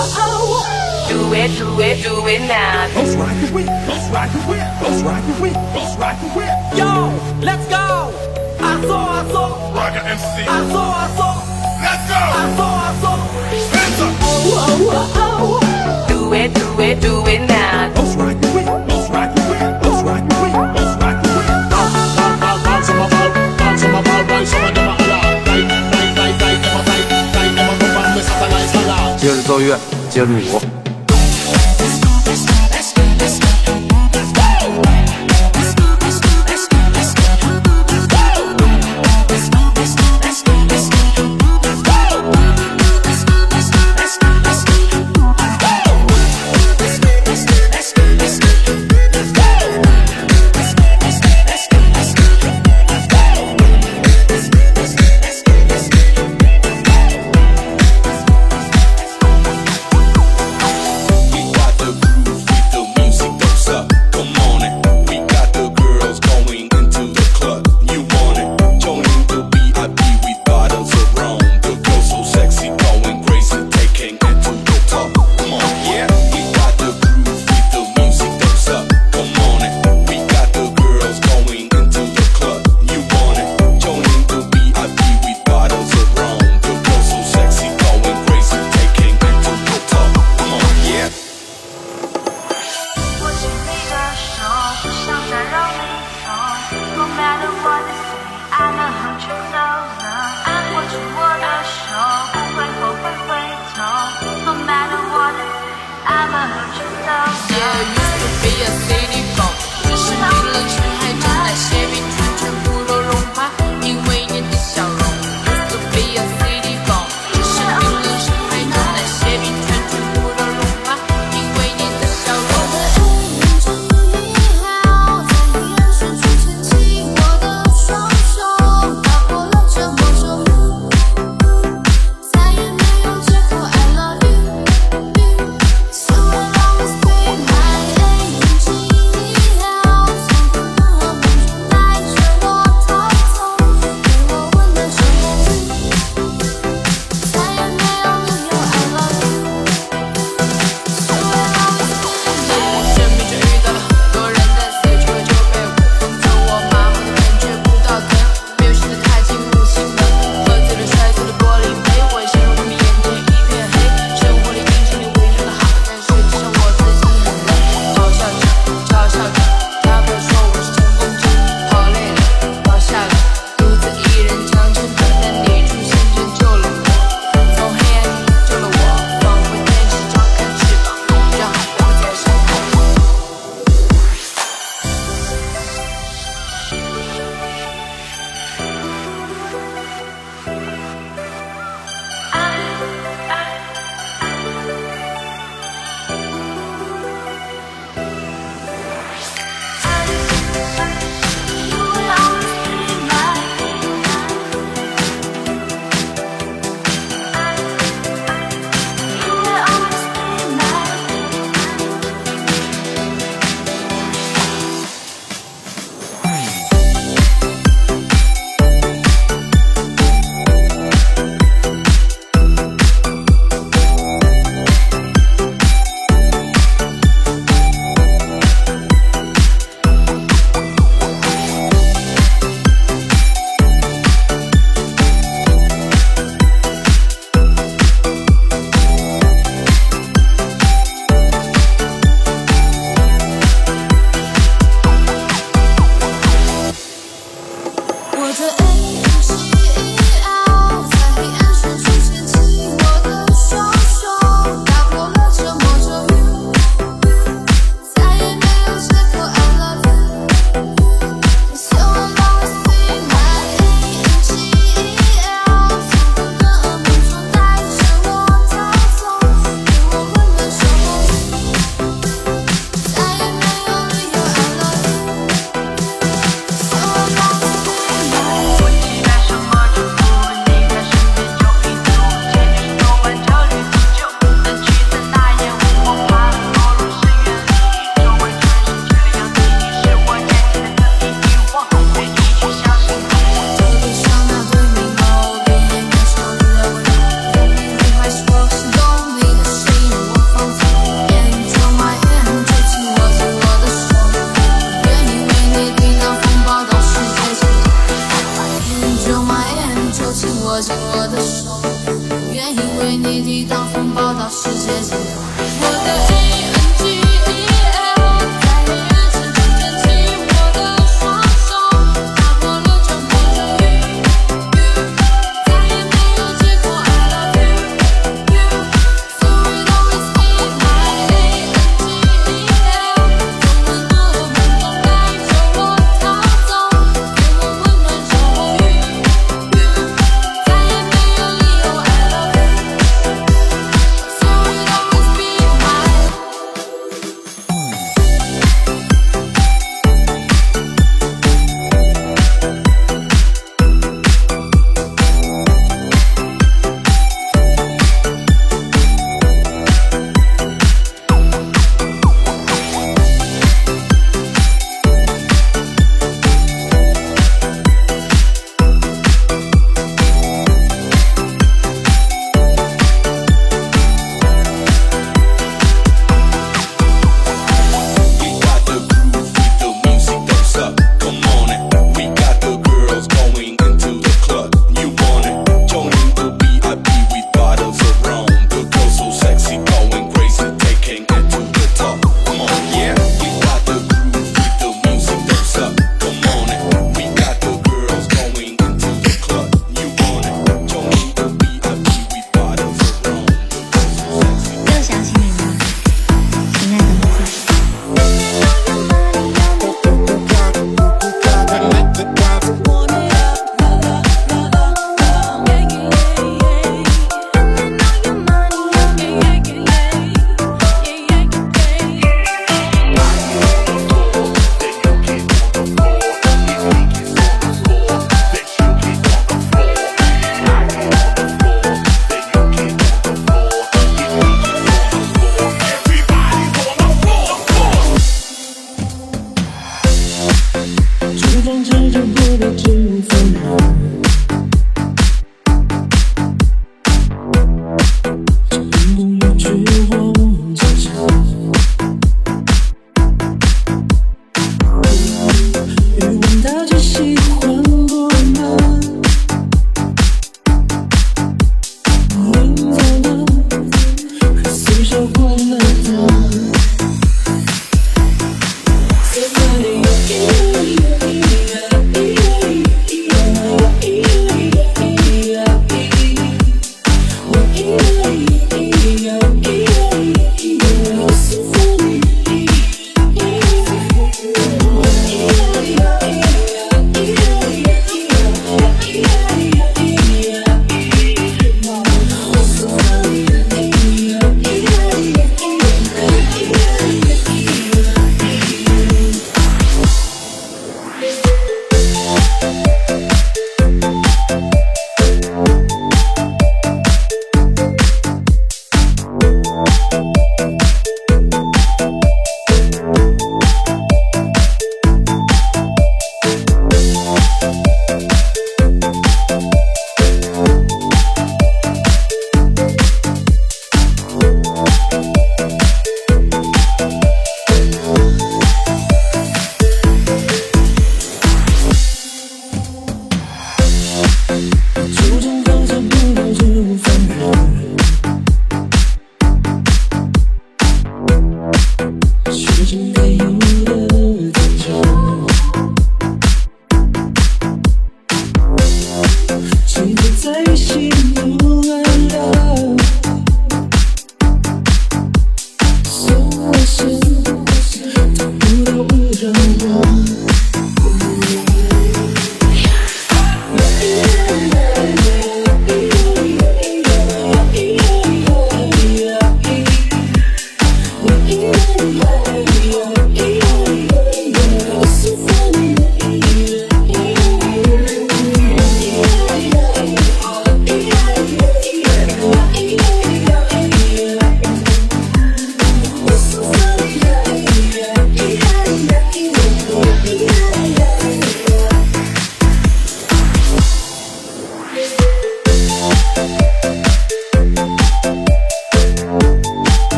Do it, do it, do it now. Let's rock it with, let's rock it with, let's rock it with, let's rock it with. Yo, let's go. I saw, I saw, Rocket MC. I saw, I saw, Let's go. I saw, I saw. Hands up. Do it, do it, do it now. Let's rock it with, let's rock it with, let's rock it with, let's rock it with.接着奏乐， 接着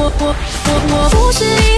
我我我我不是一